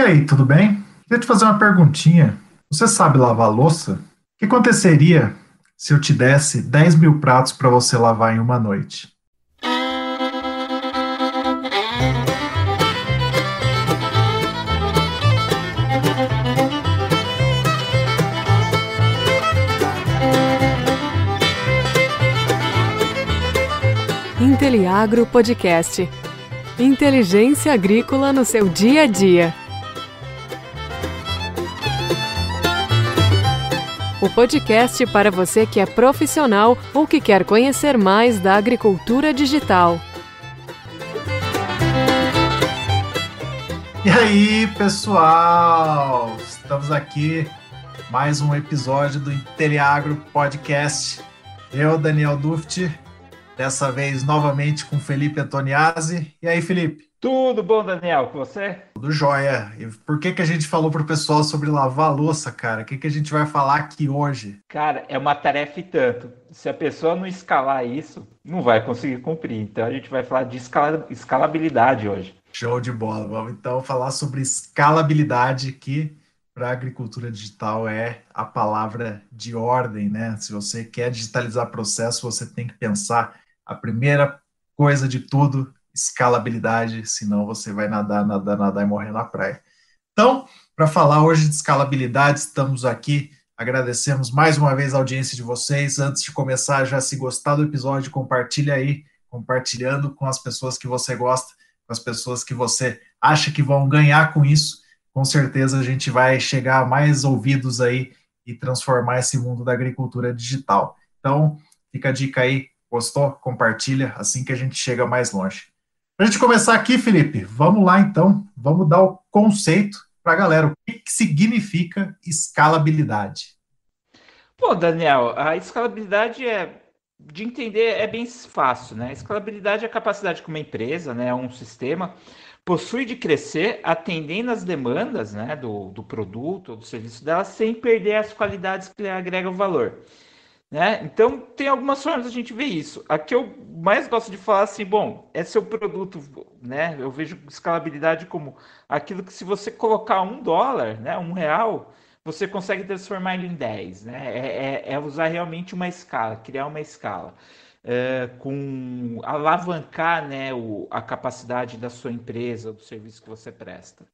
E aí, tudo bem? Queria te fazer uma perguntinha. Você sabe lavar louça? O que aconteceria se eu te desse 10 mil pratos para você lavar em uma noite? Inteliagro Podcast. Inteligência agrícola no seu dia a dia. O podcast para você que é profissional ou que quer conhecer mais da agricultura digital. E aí, pessoal? Estamos aqui mais um episódio do Inteliagro Podcast. Eu, Daniel Duft, Dessa vez, novamente, com Felipe Antoniazzi. E aí, Felipe? Tudo bom, Daniel? Com você? Tudo jóia. E por que, que a gente falou para o pessoal sobre lavar a louça, cara? O que, que a gente vai falar aqui hoje? Cara, é uma tarefa e tanto. Se a pessoa não escalar isso, não vai conseguir cumprir. Então a gente vai falar de escala... escalabilidade hoje. Show de bola. Vamos então falar sobre escalabilidade, que para a agricultura digital é a palavra de ordem, né? Se você quer digitalizar processo, você tem que pensar a primeira coisa de tudo, escalabilidade, senão você vai nadar, nadar, nadar e morrer na praia. Então, para falar hoje de escalabilidade, estamos aqui. Agradecemos mais uma vez a audiência de vocês. Antes de começar, já se gostar do episódio, compartilha aí, compartilhando com as pessoas que você gosta, com as pessoas que você acha que vão ganhar com isso. Com certeza a gente vai chegar a mais ouvidos aí e transformar esse mundo da agricultura digital. Então, fica a dica aí, Gostou? Compartilha, assim que a gente chega mais longe. Para a gente começar aqui, Felipe, vamos lá então, vamos dar o conceito para a galera. O que, que significa escalabilidade? Pô, Daniel, a escalabilidade é de entender é bem fácil, né? Escalabilidade é a capacidade que uma empresa, né, um sistema, possui de crescer atendendo às demandas né, do, do produto ou do serviço dela sem perder as qualidades que agregam valor. Né? Então, tem algumas formas a gente ver isso. A que eu mais gosto de falar assim, bom, é seu produto, né? Eu vejo escalabilidade como aquilo que se você colocar um dólar, né, um real, você consegue transformar ele em 10, né? É, é, é usar realmente uma escala, criar uma escala. É, com alavancar né, o, a capacidade da sua empresa, do serviço que você presta.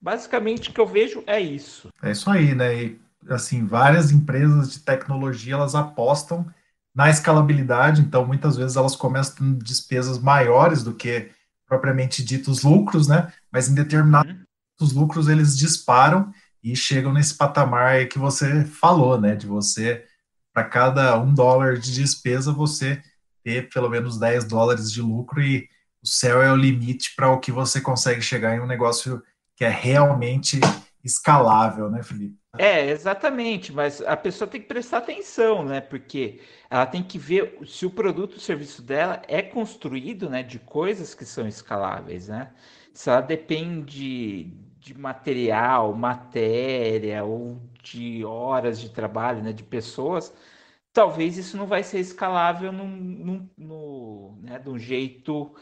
Basicamente, o que eu vejo é isso. É isso aí, né? E assim, várias empresas de tecnologia, elas apostam na escalabilidade, então muitas vezes elas começam com despesas maiores do que propriamente ditos lucros, né? Mas em determinados uhum. lucros eles disparam e chegam nesse patamar que você falou, né? De você, para cada um dólar de despesa, você ter pelo menos 10 dólares de lucro e o céu é o limite para o que você consegue chegar em um negócio que é realmente escalável, né, Felipe? É, exatamente, mas a pessoa tem que prestar atenção, né? Porque ela tem que ver se o produto ou serviço dela é construído, né, de coisas que são escaláveis, né? Se ela depende de material, matéria ou de horas de trabalho, né, de pessoas, talvez isso não vai ser escalável num, num, no, né, de um jeito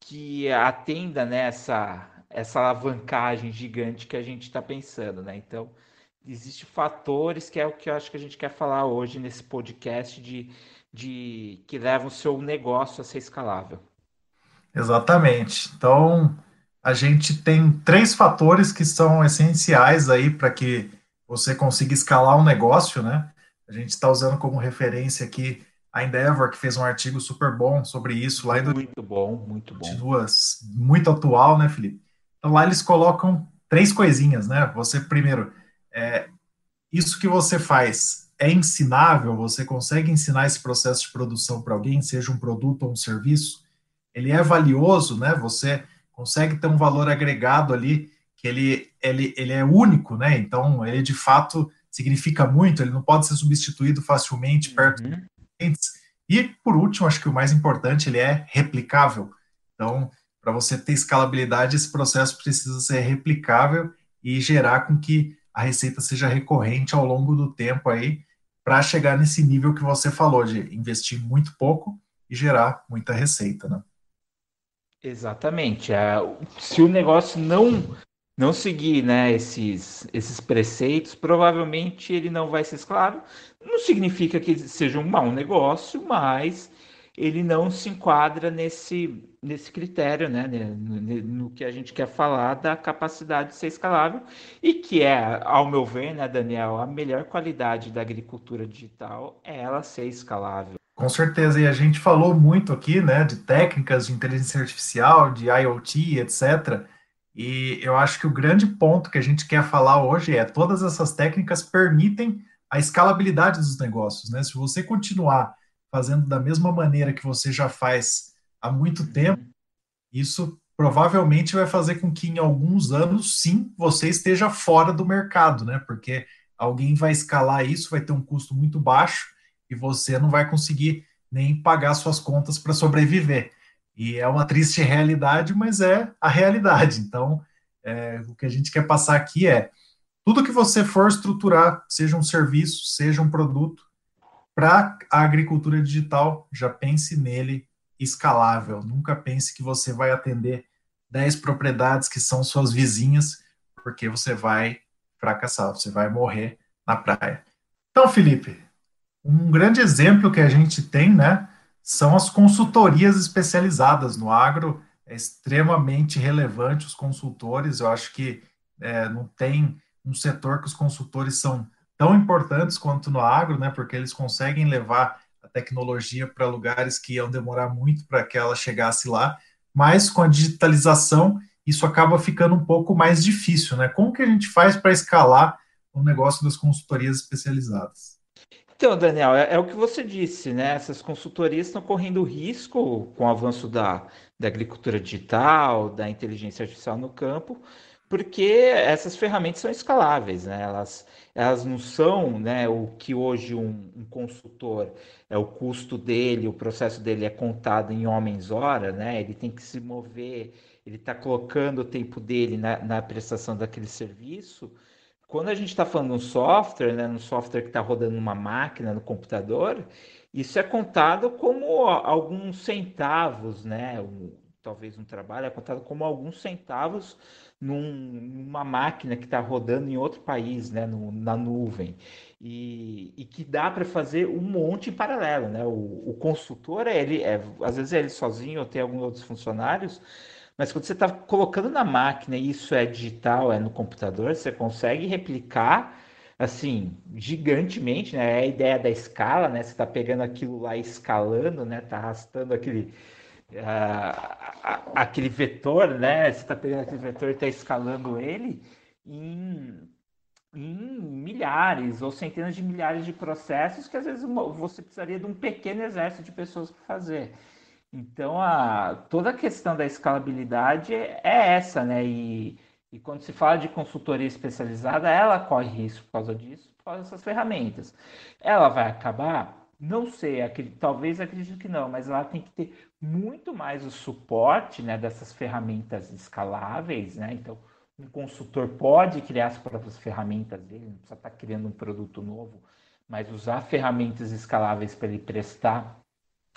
que atenda nessa né, essa alavancagem gigante que a gente está pensando, né? Então, existem fatores que é o que eu acho que a gente quer falar hoje nesse podcast de, de que levam o seu negócio a ser escalável. Exatamente. Então, a gente tem três fatores que são essenciais aí para que você consiga escalar um negócio, né? A gente está usando como referência aqui a Endeavor, que fez um artigo super bom sobre isso lá em Muito bom, muito bom. Duas, muito atual, né, Felipe? Então lá eles colocam três coisinhas, né? Você primeiro, é, isso que você faz é ensinável? Você consegue ensinar esse processo de produção para alguém, seja um produto ou um serviço? Ele é valioso, né? Você consegue ter um valor agregado ali que ele, ele, ele é único, né? Então ele de fato significa muito. Ele não pode ser substituído facilmente perto uhum. dos clientes. E por último, acho que o mais importante, ele é replicável. Então para você ter escalabilidade, esse processo precisa ser replicável e gerar com que a receita seja recorrente ao longo do tempo aí, para chegar nesse nível que você falou, de investir muito pouco e gerar muita receita, né? Exatamente. É, se o negócio não não seguir né, esses, esses preceitos, provavelmente ele não vai ser escravo. Não significa que seja um mau negócio, mas ele não se enquadra nesse, nesse critério, né, no, no, que a gente quer falar da capacidade de ser escalável e que é, ao meu ver, né, Daniel, a melhor qualidade da agricultura digital é ela ser escalável. Com certeza, e a gente falou muito aqui, né, de técnicas de inteligência artificial, de IoT, etc. E eu acho que o grande ponto que a gente quer falar hoje é todas essas técnicas permitem a escalabilidade dos negócios, né? Se você continuar fazendo da mesma maneira que você já faz há muito uhum. tempo, isso provavelmente vai fazer com que em alguns anos, sim, você esteja fora do mercado, né? Porque alguém vai escalar isso, vai ter um custo muito baixo e você não vai conseguir nem pagar suas contas para sobreviver. E é uma triste realidade, mas é a realidade. Então, é, o que a gente quer passar aqui é tudo que você for estruturar, seja um serviço, seja um produto, para a agricultura digital, já pense nele escalável. Nunca pense que você vai atender 10 propriedades que são suas vizinhas, porque você vai fracassar, você vai morrer na praia. Então, Felipe, um grande exemplo que a gente tem, né, são as consultorias especializadas no agro. É extremamente relevante os consultores. Eu acho que é, não tem um setor que os consultores são tão importantes quanto no agro, né? Porque eles conseguem levar tecnologia para lugares que iam demorar muito para que ela chegasse lá. Mas com a digitalização, isso acaba ficando um pouco mais difícil, né? Como que a gente faz para escalar o negócio das consultorias especializadas? Então, Daniel, é, é, o que você disse, né? Essas consultorias estão correndo risco com o avanço da, da agricultura digital, da inteligência artificial no campo, porque essas ferramentas são escaláveis, né? Elas, elas não são né, o que hoje um, um consultor, é o custo dele, o processo dele é contado em homens-hora, né? Ele tem que se mover, ele está colocando o tempo dele na, na prestação daquele serviço quando a gente está falando de um software, né, um software que está rodando numa máquina, no computador, isso é contado como alguns centavos, né? Talvez um trabalho é contado como alguns centavos num, numa máquina que está rodando em outro país, né? No, na nuvem. E, e que dá para fazer um monte em paralelo, né? O, o consultor, ele é, às vezes é ele sozinho ou tem alguns outros funcionários, mas quando você está colocando na máquina e isso é digital, é no computador, você consegue replicar assim, gigantemente, né? É a ideia da escala, né? Você está pegando aquilo lá escalando, né? Está arrastando aquele, uh, aquele vetor, né? Você está pegando aquele vetor e está escalando ele em, em milhares ou centenas de milhares de processos que às vezes você precisaria de um pequeno exército de pessoas para fazer. Então, a, toda a questão da escalabilidade é essa, né? E, e quando se fala de consultoria especializada, ela corre risco por causa disso, por causa dessas ferramentas. Ela vai acabar? Não sei, acredito, talvez acredito que não, mas ela tem que ter muito mais o suporte né, dessas ferramentas escaláveis, né? Então, um consultor pode criar as próprias ferramentas dele, não precisa estar criando um produto novo, mas usar ferramentas escaláveis para ele prestar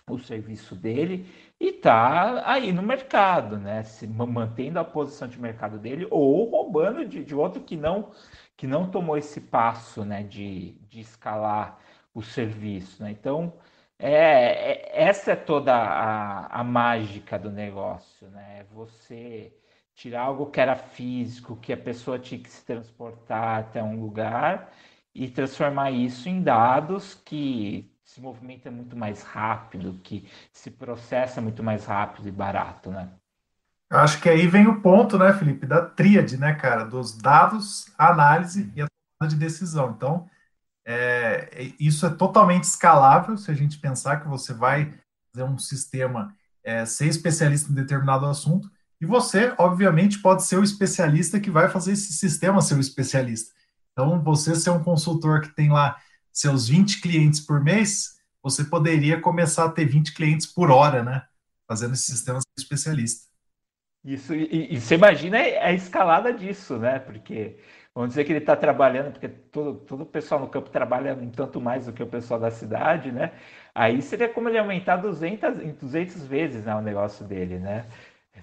o serviço dele e está aí no mercado, né? Se mantendo a posição de mercado dele ou roubando de, de outro que não que não tomou esse passo, né? De, de escalar o serviço, né? Então é, é essa é toda a, a mágica do negócio, né? Você tirar algo que era físico, que a pessoa tinha que se transportar até um lugar e transformar isso em dados que se movimenta muito mais rápido, que se processa muito mais rápido e barato, né? Eu acho que aí vem o ponto, né, Felipe, da tríade, né, cara, dos dados, a análise e a tomada de decisão. Então, é, é, isso é totalmente escalável se a gente pensar que você vai fazer um sistema é, ser especialista em determinado assunto, e você, obviamente, pode ser o especialista que vai fazer esse sistema ser o especialista. Então, você ser um consultor que tem lá seus 20 clientes por mês, você poderia começar a ter 20 clientes por hora, né? Fazendo esse sistema especialista. Isso, e, e, você imagina a escalada disso, né? Porque vamos dizer que ele está trabalhando, porque todo, todo o pessoal no campo trabalha um tanto mais do que o pessoal da cidade, né? Aí seria como ele aumentar 200, 200 vezes né, o negócio dele, né?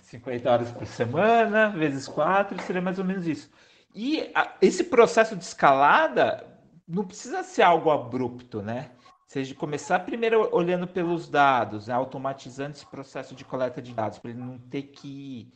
50 horas por semana, vezes 4, seria mais ou menos isso. E a, esse processo de escalada não precisa ser algo abrupto, né? Seja começar primeiro olhando pelos dados, né? automatizando esse processo de coleta de dados, para ele não ter que ir,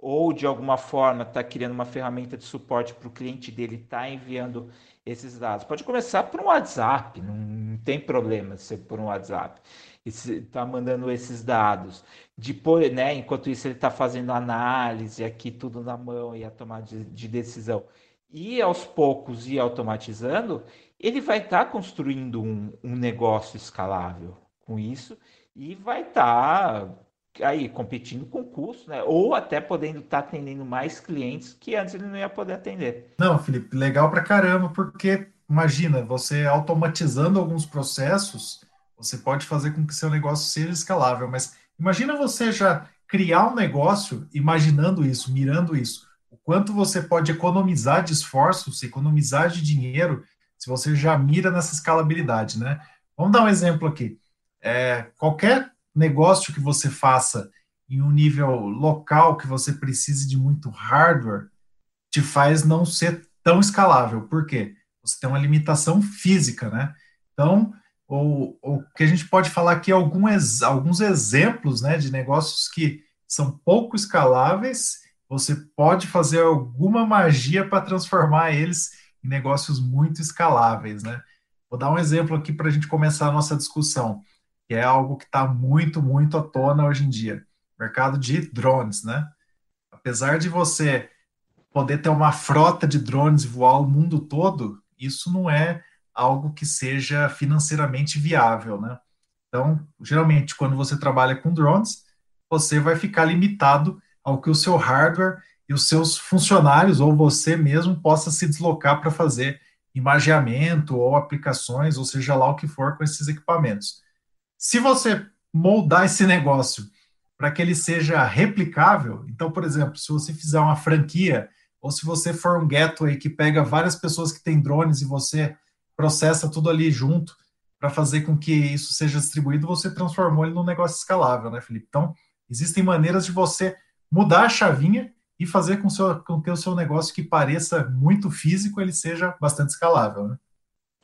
ou de alguma forma estar tá criando uma ferramenta de suporte para o cliente dele estar tá enviando esses dados. Pode começar por um WhatsApp, não, não tem problema ser por um WhatsApp. Está mandando esses dados. Depois, né, enquanto isso, ele está fazendo análise aqui, tudo na mão e a tomada de, de decisão. E aos poucos ir automatizando, ele vai estar tá construindo um, um, negócio escalável com isso e vai estar tá aí competindo com custo, né? Ou até podendo estar tá atendendo mais clientes que antes ele não ia poder atender. Não, Felipe, legal pra caramba, porque imagina, você automatizando alguns processos, você pode fazer com que seu negócio seja escalável, mas imagina você já criar um negócio imaginando isso, mirando isso. O quanto você pode economizar de esforços, economizar de dinheiro, se você já mira nessa escalabilidade, né? Vamos dar um exemplo aqui. É, qualquer negócio que você faça em um nível local que você precise de muito hardware, te faz não ser tão escalável. Por quê? Você tem uma limitação física, né? Então, ou, o que a gente pode falar aqui alguns, alguns exemplos né, de negócios que são pouco escaláveis, você pode fazer alguma magia para transformar eles em negócios muito escaláveis. Né? Vou dar um exemplo aqui para a gente começar a nossa discussão, que é algo que está muito, muito à tona hoje em dia. Mercado de drones, né? Apesar de você poder ter uma frota de drones e voar o mundo todo, isso não é algo que seja financeiramente viável, né? Então, geralmente, quando você trabalha com drones, você vai ficar limitado ao que o seu hardware e os seus funcionários ou você mesmo possa se deslocar para fazer imageamento ou aplicações, ou seja lá o que for com esses equipamentos. Se você moldar esse negócio para que ele seja replicável, então, por exemplo, se você fizer uma franquia, ou se você for um gateway que pega várias pessoas que têm drones e você processa tudo ali junto para fazer com que isso seja distribuído, você transformou ele num negócio escalável, né, Felipe? Então, existem maneiras de você mudar a chavinha e fazer com, seu, com que o seu negócio que pareça muito físico, ele seja bastante escalável, né?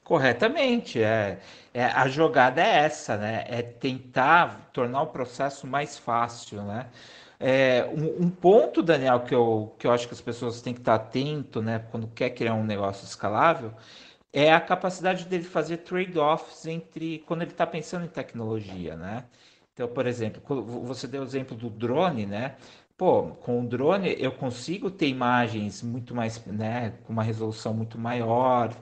Corretamente, é, é, a jogada é essa, né? É tentar tornar o processo mais fácil, né? É, um, um, ponto, Daniel, que eu, que eu acho que as pessoas têm que estar atento, né, quando quer criar um negócio escalável, é a capacidade dele fazer trade-offs entre quando ele está pensando em tecnologia, né? Então, por exemplo, você deu o exemplo do drone, né? Pô, com o drone eu consigo ter imagens muito mais, né, com uma resolução muito maior,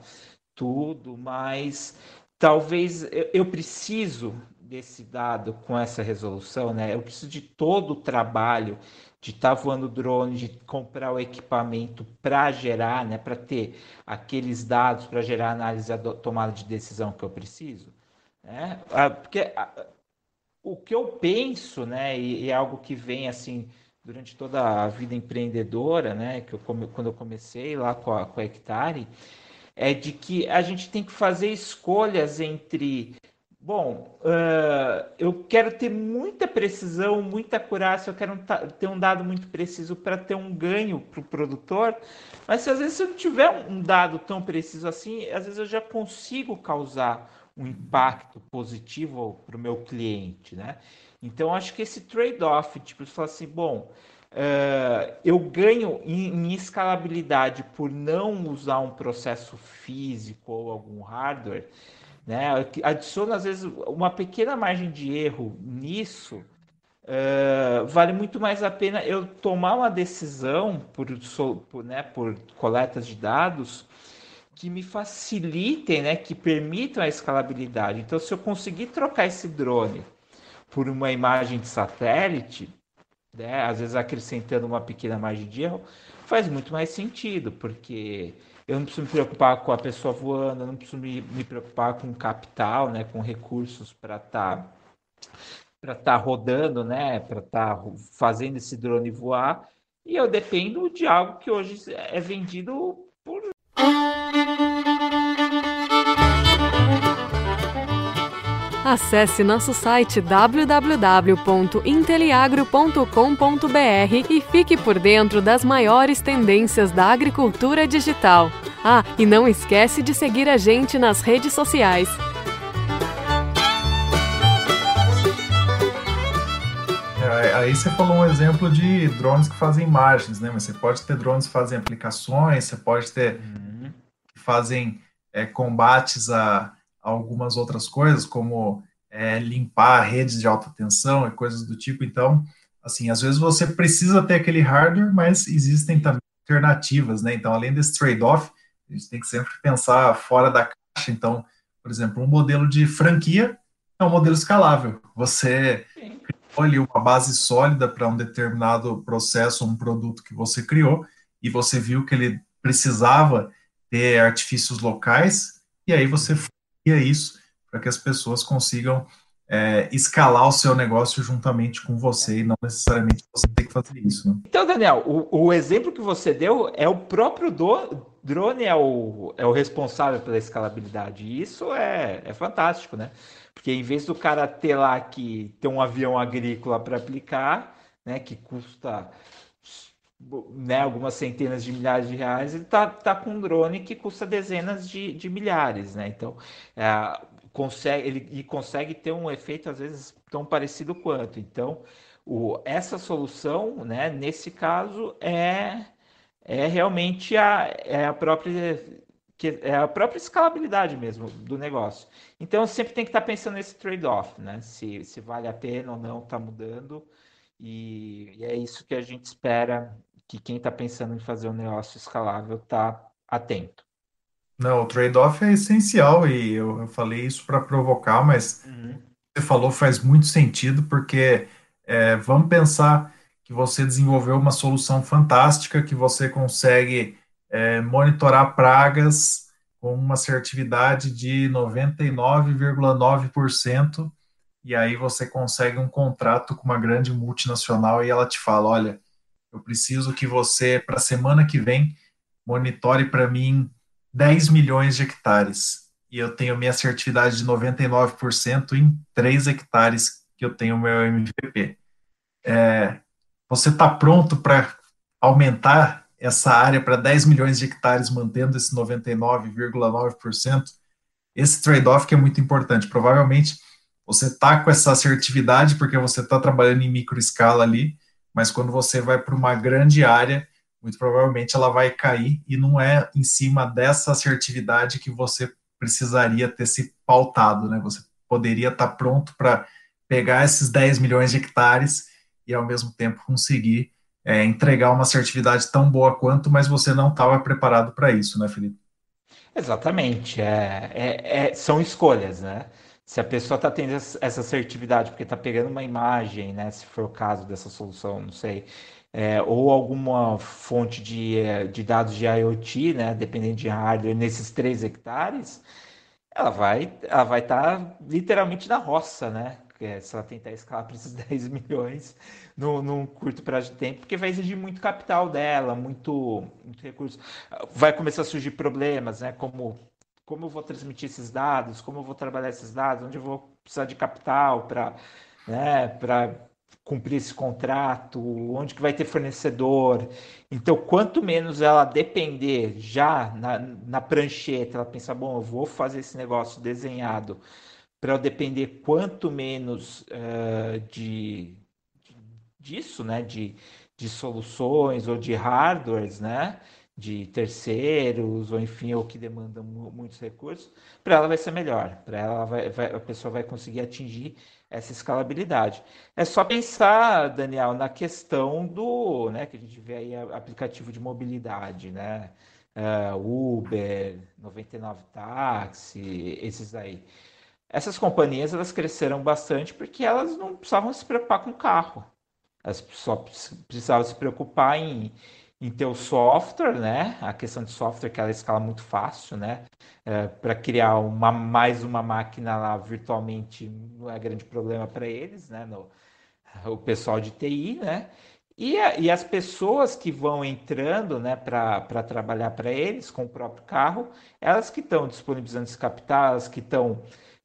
tudo, mas talvez eu, eu preciso desse dado com essa resolução, né? Eu preciso de todo o trabalho de estar tá voando drone, de comprar o equipamento para gerar, né, para ter aqueles dados para gerar análise e tomada de decisão que eu preciso, né? Ah, porque o que eu penso, né, e, é algo que vem assim durante toda a vida empreendedora, né, que eu quando eu comecei lá com a, com a Hectare, é de que a gente tem que fazer escolhas entre Bom, uh, eu quero ter muita precisão, muita acurácia, eu quero ter um dado muito preciso para ter um ganho para o produtor, mas se às vezes eu não tiver um dado tão preciso assim, às vezes eu já consigo causar um impacto positivo para o meu cliente, né? Então, acho que esse trade-off, tipo, você fala assim, bom, uh, eu ganho em, em escalabilidade por não usar um processo físico ou algum hardware, né? Adiciona, às vezes, uma pequena margem de erro nisso, uh, vale muito mais a pena eu tomar uma decisão por, por, né, por coletas de dados que me facilitem, né, que permitam a escalabilidade. Então, se eu conseguir trocar esse drone por uma imagem de satélite, né, às vezes acrescentando uma pequena margem de erro, faz muito mais sentido, porque eu não preciso me preocupar com a pessoa voando, eu não preciso me, me preocupar com capital, né, com recursos para estar tá, para tá rodando, né, para estar tá fazendo esse drone voar. E eu dependo de algo que hoje é vendido por Acesse nosso site www.inteliagro.com.br e fique por dentro das maiores tendências da agricultura digital. Ah, e não esquece de seguir a gente nas redes sociais. É, aí você falou um exemplo de drones que fazem imagens, né? Mas você pode ter drones que fazem aplicações, você pode ter uhum. que fazem é, combates a algumas outras coisas, como é, limpar redes de alta tensão e coisas do tipo. Então, assim, às vezes você precisa ter aquele hardware, mas existem também alternativas, né? Então, além desse trade-off, a gente tem que sempre pensar fora da caixa. Então, por exemplo, um modelo de franquia é um modelo escalável. Você olha uma base sólida para um determinado processo, um produto que você criou, e você viu que ele precisava ter artifícios locais, e aí você isso para que as pessoas consigam é, escalar o seu negócio juntamente com você e não necessariamente você tem que fazer isso. Né? Então, Daniel, o, o, exemplo que você deu é o próprio do, drone é o, é o responsável pela escalabilidade. E isso é, é fantástico, né? Porque em vez do cara ter lá que ter um avião agrícola para aplicar, né, que custa né, algumas centenas de milhares de reais, ele tá, tá com um drone que custa dezenas de, de milhares, né? Então, é, consegue, ele consegue ter um efeito, às vezes, tão parecido quanto. Então, o, essa solução, né, nesse caso, é, é realmente a, é a própria que é a própria escalabilidade mesmo do negócio. Então, sempre tem que estar tá pensando nesse trade-off, né? Se, se vale a pena ou não tá mudando. E, e, é isso que a gente espera que quem está pensando em fazer um negócio escalável está atento. Não, o trade-off é essencial e eu, eu falei isso para provocar, mas uhum. você falou faz muito sentido porque é, vamos pensar que você desenvolveu uma solução fantástica que você consegue é, monitorar pragas com uma assertividade de 99,9% e aí você consegue um contrato com uma grande multinacional e ela te fala, olha, eu preciso que você, para a semana que vem, monitore para mim 10 milhões de hectares. E eu tenho minha assertividade de 99% em 3 hectares que eu tenho meu MVP. É, você está pronto para aumentar essa área para 10 milhões de hectares, mantendo esse 99,9%? Esse trade-off que é muito importante. Provavelmente você está com essa assertividade porque você está trabalhando em micro escala ali, mas quando você vai para uma grande área, muito provavelmente ela vai cair e não é em cima dessa assertividade que você precisaria ter se pautado, né? Você poderia estar tá pronto para pegar esses 10 milhões de hectares e ao mesmo tempo conseguir é, entregar uma assertividade tão boa quanto, mas você não estava preparado para isso, né, Felipe? Exatamente. É, é, é, são escolhas, né? Se a pessoa está tendo essa assertividade porque está pegando uma imagem, né, se for o caso dessa solução, não sei, é, ou alguma fonte de, é, de dados de IoT, né, dependendo de hardware, nesses 3 hectares, ela vai ela vai estar tá literalmente na roça, né? É, se ela tentar escalar para esses 10 milhões no, num curto prazo de tempo, porque vai exigir muito capital dela, muito, muito recurso. Vai começar a surgir problemas, né? Como como eu vou transmitir esses dados, como eu vou trabalhar esses dados, onde eu vou precisar de capital para né, cumprir esse contrato, onde que vai ter fornecedor. Então, quanto menos ela depender já na, na prancheta, ela pensar, bom, eu vou fazer esse negócio desenhado para eu depender quanto menos uh, de, disso, né, de, de soluções ou de hardwares, né, de terceiros, ou enfim, ou que demandam muitos recursos, para ela vai ser melhor, para ela vai, vai, a pessoa vai conseguir atingir essa escalabilidade. É só pensar, Daniel, na questão do, né, que a gente vê aí aplicativo de mobilidade, né, uh, Uber, 99 Táxi, esses aí. Essas companhias elas cresceram bastante porque elas não precisavam se preocupar com o carro. Elas só precisavam se preocupar em em ter o software, né? A questão de software que ela escala muito fácil, né? É, para criar uma mais uma máquina lá virtualmente não é grande problema para eles, né? No, o pessoal de TI, né? E, a, e as pessoas que vão entrando, né, para trabalhar para eles com o próprio carro, elas que estão disponibilizando esse capital, elas que estão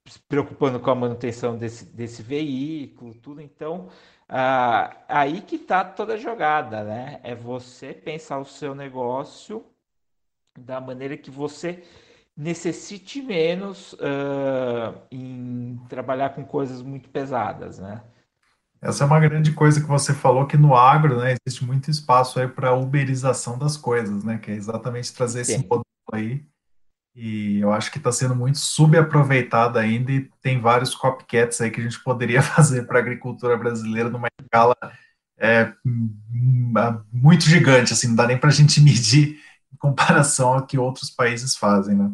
se preocupando com a manutenção desse, desse veículo, tudo. Então, ah, aí que está toda a jogada, né? É você pensar o seu negócio da maneira que você necessite menos uh, em trabalhar com coisas muito pesadas, né? Essa é uma grande coisa que você falou que no agro, né, existe muito espaço aí para uberização das coisas, né, que é exatamente trazer Sim. esse modelo aí. E eu acho que está sendo muito subaproveitado ainda e tem vários copycats aí que a gente poderia fazer para a agricultura brasileira numa escala é, muito gigante, assim, não dá nem para a gente medir em comparação ao que outros países fazem, né?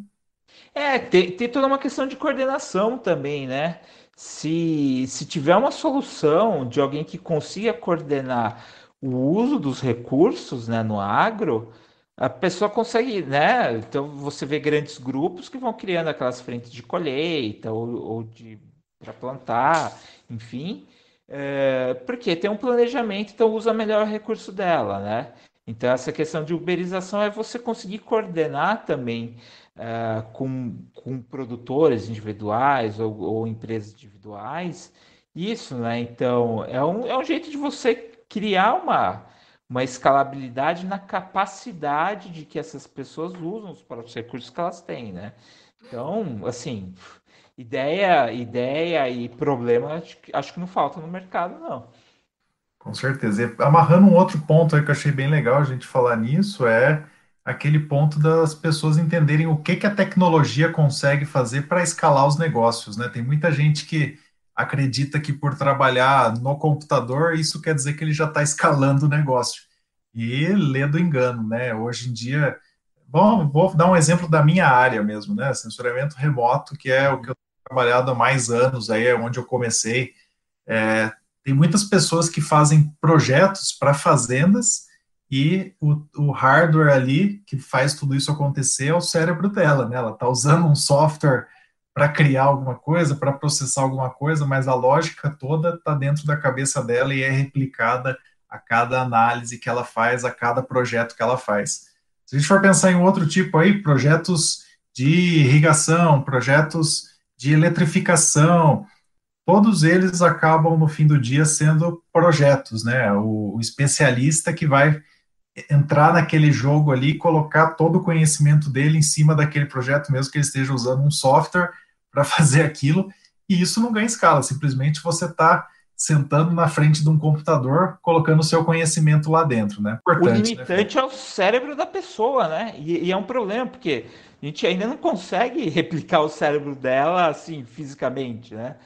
É, tem, tem toda uma questão de coordenação também, né? Se, se tiver uma solução de alguém que consiga coordenar o uso dos recursos né, no agro, a pessoa consegue, né? Então você vê grandes grupos que vão criando aquelas frentes de colheita ou, ou de para plantar, enfim, é, porque tem um planejamento, então usa melhor o recurso dela, né? Então essa questão de uberização é você conseguir coordenar também uh, com, com produtores individuais ou, ou, empresas individuais. Isso, né? Então, é um, é um jeito de você criar uma, uma escalabilidade na capacidade de que essas pessoas usam os próprios recursos que elas têm, né? Então, assim, ideia, ideia e problema acho, que não falta no mercado, não. Com certeza. E amarrando um outro ponto aí que eu achei bem legal a gente falar nisso é aquele ponto das pessoas entenderem o que, que a tecnologia consegue fazer para escalar os negócios, né? Tem muita gente que acredita que por trabalhar no computador, isso quer dizer que ele já está escalando o negócio. E lê do engano, né? Hoje em dia, bom, vou dar um exemplo da minha área mesmo, né? Censuramento remoto, que é o que eu tenho trabalhado há mais anos, aí é onde eu comecei. É, tem muitas pessoas que fazem projetos para fazendas e o, o, hardware ali que faz tudo isso acontecer é o cérebro dela, né? Ela está usando um software para criar alguma coisa, para processar alguma coisa, mas a lógica toda está dentro da cabeça dela e é replicada a cada análise que ela faz, a cada projeto que ela faz. Se a gente for pensar em outro tipo aí, projetos de irrigação, projetos de eletrificação, todos eles acabam no fim do dia sendo projetos, né? O, o especialista que vai entrar naquele jogo ali colocar todo o conhecimento dele em cima daquele projeto, mesmo que ele esteja usando um software para fazer aquilo, e isso não ganha escala, simplesmente você está sentando na frente de um computador, colocando o seu conhecimento lá dentro, né? Importante, o né, limitante né? é o cérebro da pessoa, né? E, e, é um problema, porque a gente ainda não consegue replicar o cérebro dela, assim, fisicamente, né?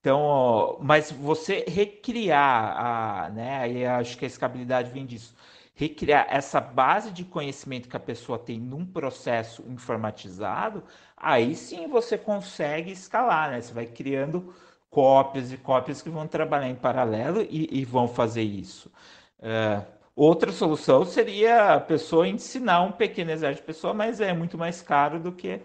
Então, mas você recriar a, né? E acho que a escabilidade vem disso recriar essa base de conhecimento que a pessoa tem num processo informatizado, aí sim você consegue escalar, né? Você vai criando cópias e cópias que vão trabalhar em paralelo e, e vão fazer isso. Uh, outra solução seria a pessoa ensinar um pequeno exército de pessoa, mas é muito mais caro do que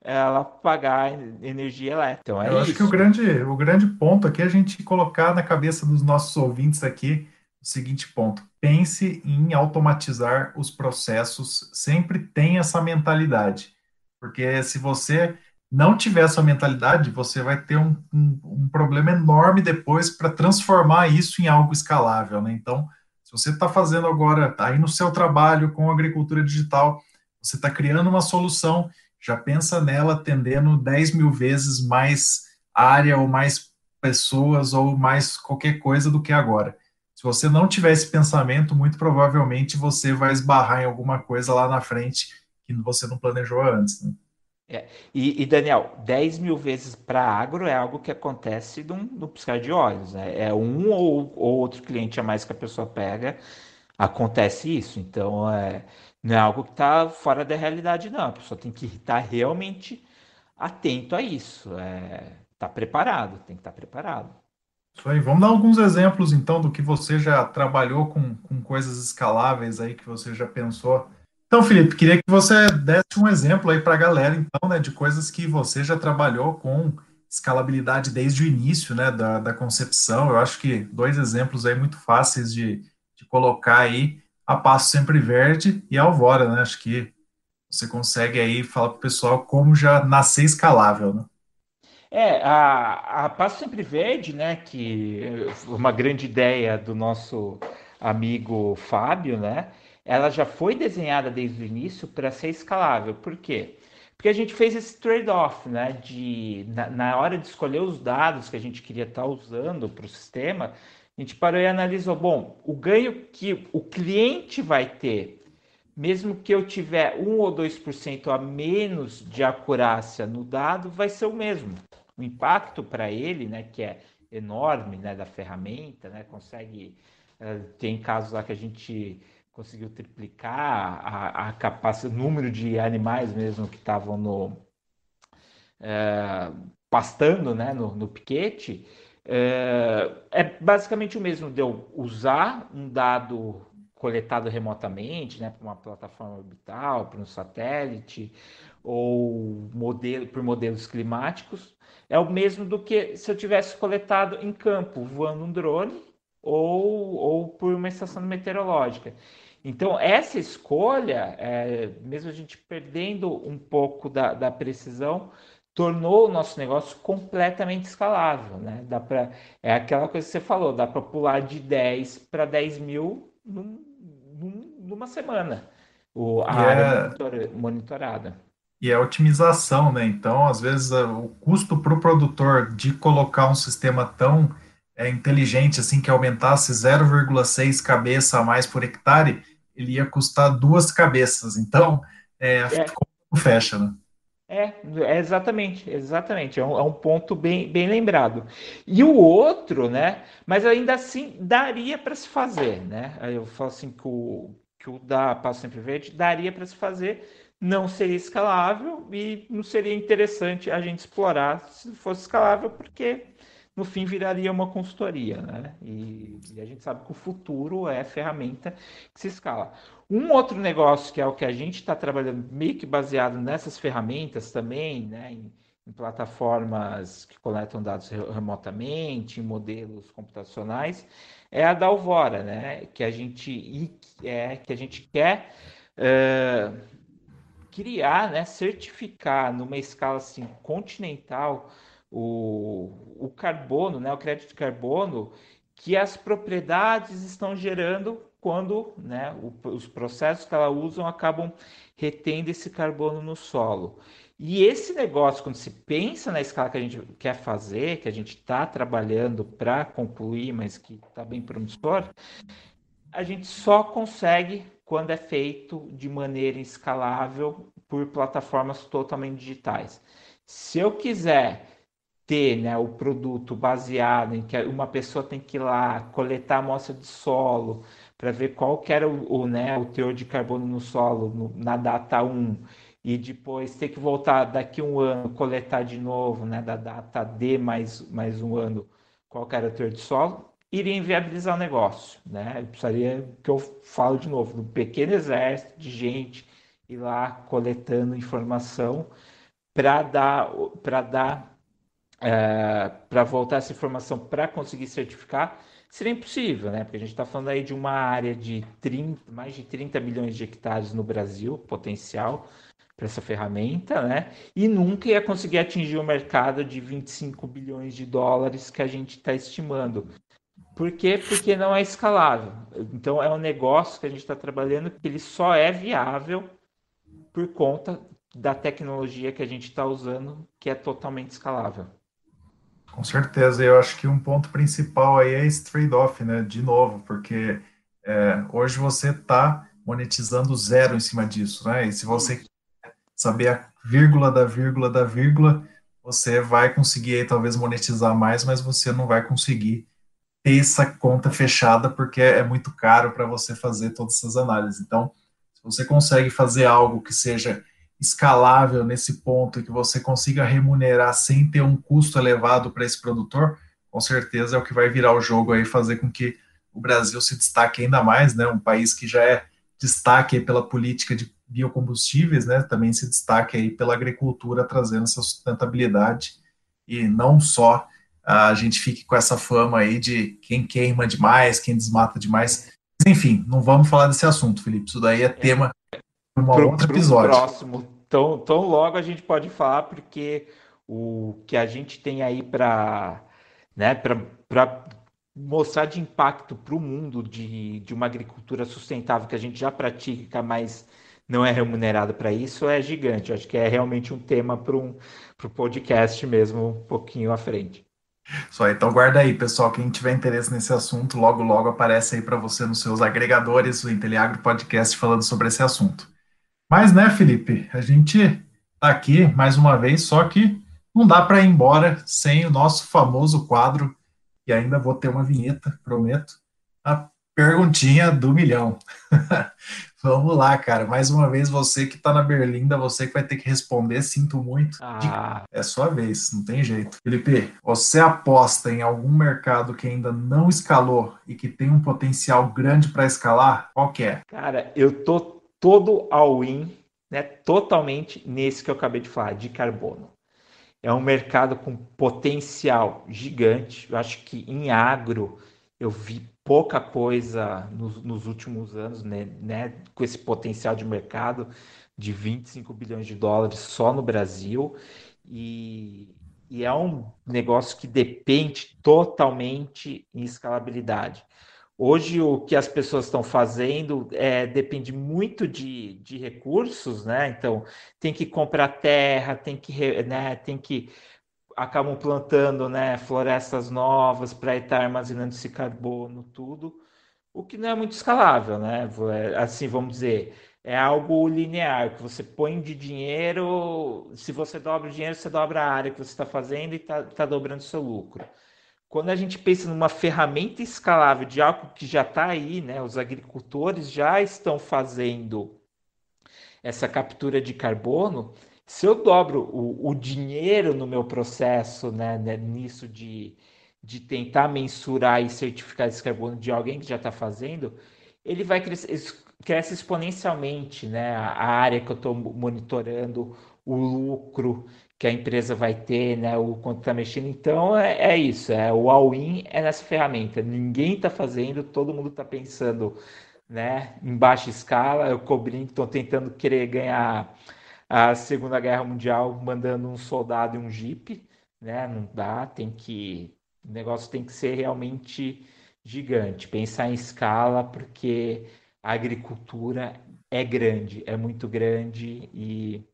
ela pagar energia elétrica. Então, é Eu isso. acho que o grande, o grande ponto aqui é a gente colocar na cabeça dos nossos ouvintes aqui o seguinte ponto: pense em automatizar os processos, sempre tem essa mentalidade, porque se você não tiver essa mentalidade, você vai ter um, um, um problema enorme depois para transformar isso em algo escalável, né? Então, se você está fazendo agora, tá aí no seu trabalho com agricultura digital, você está criando uma solução, já pensa nela atendendo 10 mil vezes mais área ou mais pessoas ou mais qualquer coisa do que agora. Se você não tiver esse pensamento, muito provavelmente você vai esbarrar em alguma coisa lá na frente que você não planejou antes. Né? É. E, e, Daniel, 10 mil vezes para agro é algo que acontece no, no piscar de olhos. Né? É um ou, ou, outro cliente a mais que a pessoa pega, acontece isso. Então, é, não é algo que está fora da realidade, não. A pessoa tem que estar realmente atento a isso. É, tá preparado, tem que estar tá preparado. Isso aí. Vamos dar alguns exemplos, então, do que você já trabalhou com, com coisas escaláveis aí que você já pensou. Então, Felipe, queria que você desse um exemplo aí para a galera, então, né, de coisas que você já trabalhou com escalabilidade desde o início, né, da, da concepção. Eu acho que dois exemplos aí muito fáceis de, de colocar aí, a Passo Sempre Verde e a Alvora, né? Acho que você consegue aí falar para o pessoal como já nascer escalável, né? É, a, a Passo Sempre Verde, né, que é uma grande ideia do nosso amigo Fábio, né, ela já foi desenhada desde o início para ser escalável. Por quê? Porque a gente fez esse trade-off, né, de na, na, hora de escolher os dados que a gente queria estar tá usando para o sistema, a gente parou e analisou, bom, o ganho que o cliente vai ter mesmo que eu tiver 1 ou 2% a menos de acurácia no dado, vai ser o mesmo. O impacto para ele, né, que é enorme, né, da ferramenta, né, consegue uh, tem casos lá que a gente conseguiu triplicar a, a capacidade, o número de animais mesmo que estavam no uh, pastando, né, no, no piquete, uh, é basicamente o mesmo de eu usar um dado coletado remotamente, né, para uma plataforma orbital, para um satélite, ou modelo, por modelos climáticos, é o mesmo do que se eu tivesse coletado em campo, voando um drone, ou, ou por uma estação meteorológica. Então, essa escolha, é, mesmo a gente perdendo um pouco da, da precisão, tornou o nosso negócio completamente escalável. Né? Dá pra, é aquela coisa que você falou, dá para pular de 10 para 10 mil num, numa semana o, a área é... monitorada. E é otimização, né? Então, às vezes, o custo para o produtor de colocar um sistema tão é, inteligente assim que aumentasse 0,6 cabeça a mais por hectare, ele ia custar duas cabeças. Então, é, é. fecha, né? É, é exatamente, exatamente. É um, é um, ponto bem, bem lembrado. E o outro, né? Mas ainda assim daria para se fazer, né? Eu falo assim que o, que o da Passo Sempre Verde daria para se fazer, não seria escalável e não seria interessante a gente explorar se fosse escalável, porque no fim viraria uma consultoria, né? E, e, a gente sabe que o futuro é ferramenta que se escala. Um outro negócio que é o que a gente está trabalhando meio que baseado nessas ferramentas também, né? Em, em plataformas que coletam dados remotamente, em modelos computacionais, é a da Alvora, né? Que a gente é que a gente quer é, criar, né? Certificar numa escala assim continental o, o carbono, né, o crédito de carbono, que as propriedades estão gerando quando né, o, os processos que ela usam acabam retendo esse carbono no solo. E esse negócio, quando se pensa na escala que a gente quer fazer, que a gente está trabalhando para concluir, mas que está bem promissor, a gente só consegue quando é feito de maneira escalável por plataformas totalmente digitais. Se eu quiser ter né, o produto baseado em que uma pessoa tem que ir lá coletar amostra de solo para ver qual que era o, o, né, o teor de carbono no solo no, na data 1 e depois ter que voltar daqui um ano coletar de novo né, da data D mais, mais um ano qual que era o teor de solo, iria inviabilizar o negócio. Né? precisaria que eu falo de novo, um pequeno exército de gente ir lá coletando informação para dar, dar é, para voltar essa informação para conseguir certificar, seria impossível, né? Porque a gente está falando aí de uma área de 30, mais de 30 milhões de hectares no Brasil, potencial para essa ferramenta, né? E nunca ia conseguir atingir o mercado de 25 bilhões de dólares que a gente está estimando. Por quê? Porque não é escalável. Então é um negócio que a gente está trabalhando que ele só é viável por conta da tecnologia que a gente está usando, que é totalmente escalável. Com certeza, eu acho que um ponto principal aí é esse trade-off, né? De novo, porque é, hoje você está monetizando zero em cima disso, né? E se você saber a vírgula da vírgula da vírgula, você vai conseguir aí, talvez monetizar mais, mas você não vai conseguir ter essa conta fechada porque é muito caro para você fazer todas essas análises. Então, se você consegue fazer algo que seja escalável nesse ponto e que você consiga remunerar sem ter um custo elevado para esse produtor, com certeza é o que vai virar o jogo aí, fazer com que o Brasil se destaque ainda mais, né? Um país que já é destaque pela política de biocombustíveis, né? Também se destaque aí pela agricultura, trazendo essa sustentabilidade e não só a gente fique com essa fama aí de quem queima demais, quem desmata demais. Mas, enfim, não vamos falar desse assunto, Felipe. Isso daí é tema um outro episódio. Próximo. Tão, tão logo a gente pode falar, porque o que a gente tem aí para né, para mostrar de impacto para o mundo de, de uma agricultura sustentável que a gente já pratica, mas não é remunerado para isso, é gigante. Eu acho que é realmente um tema para um pro podcast mesmo, um pouquinho à frente. Só então guarda aí, pessoal. Quem tiver interesse nesse assunto, logo logo aparece aí para você nos seus agregadores o Inteliagro Podcast falando sobre esse assunto. Mas, né, Felipe, a gente tá aqui mais uma vez, só que não dá para ir embora sem o nosso famoso quadro, e ainda vou ter uma vinheta, prometo, a perguntinha do milhão. Vamos lá, cara. Mais uma vez, você que está na Berlinda, você que vai ter que responder, sinto muito. Ah. É sua vez, não tem jeito. Felipe, você aposta em algum mercado que ainda não escalou e que tem um potencial grande para escalar? Qual que é? Cara, eu tô todo all-in, né? Totalmente nesse que eu acabei de falar, de carbono. É um mercado com potencial gigante. Eu acho que em agro eu vi pouca coisa nos, nos últimos anos, né, né, com esse potencial de mercado de 25 bilhões de dólares só no Brasil. E, e é um negócio que depende totalmente em escalabilidade. Hoje, o que as pessoas estão fazendo é, depende muito de, de recursos, né? Então, tem que comprar terra, tem que, né, tem que acabam plantando né, florestas novas para estar armazenando esse carbono, tudo, o que não é muito escalável, né? É, assim, vamos dizer, é algo linear, que você põe de dinheiro, se você dobra o dinheiro, você dobra a área que você está fazendo e está tá dobrando seu lucro. Quando a gente pensa numa ferramenta escalável de algo que já está aí, né? Os agricultores já estão fazendo essa captura de carbono, se eu dobro o, o dinheiro no meu processo, né, né, nisso de, de tentar mensurar e certificar esse carbono de alguém que já está fazendo, ele vai crescer, cresce exponencialmente, né? A área que eu estou monitorando, o lucro que a empresa vai ter, né? O quanto está mexendo. Então é, é, isso, é o all-in é nessa ferramenta. Ninguém está fazendo, todo mundo está pensando, né? Em baixa escala, eu cobrindo, estou tentando querer ganhar a Segunda Guerra Mundial mandando um soldado e um jipe, né? Não dá, tem que. O negócio tem que ser realmente gigante, pensar em escala, porque a agricultura é grande, é muito grande e,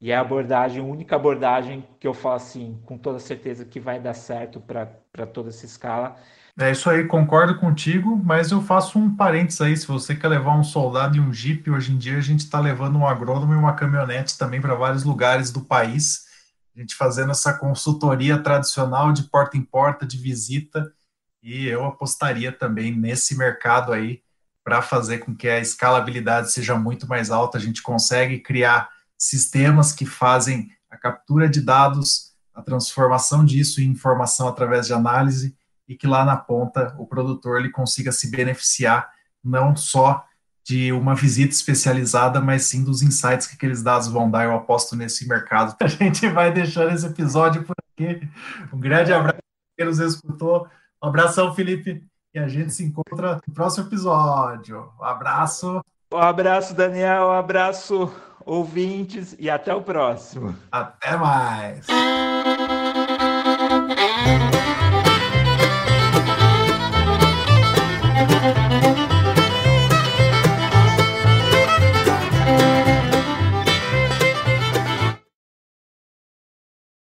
e é a abordagem, a única abordagem que eu falo assim, com toda certeza que vai dar certo para toda essa escala é isso aí, concordo contigo, mas eu faço um parênteses aí. Se você quer levar um soldado e um jipe, hoje em dia a gente está levando um agrônomo e uma caminhonete também para vários lugares do país. A gente fazendo essa consultoria tradicional de porta em porta, de visita, e eu apostaria também nesse mercado aí para fazer com que a escalabilidade seja muito mais alta. A gente consegue criar sistemas que fazem a captura de dados, a transformação disso em informação através de análise e que lá na ponta o produtor ele consiga se beneficiar não só de uma visita especializada, mas sim dos insights que aqueles dados vão dar. Eu aposto nesse mercado. A gente vai deixando esse episódio por aqui. Um grande abraço quem nos escutou. Um abração, Felipe. E a gente se encontra no próximo episódio. Um abraço. Um abraço, Daniel. Um abraço, ouvintes. E até o próximo. Até mais.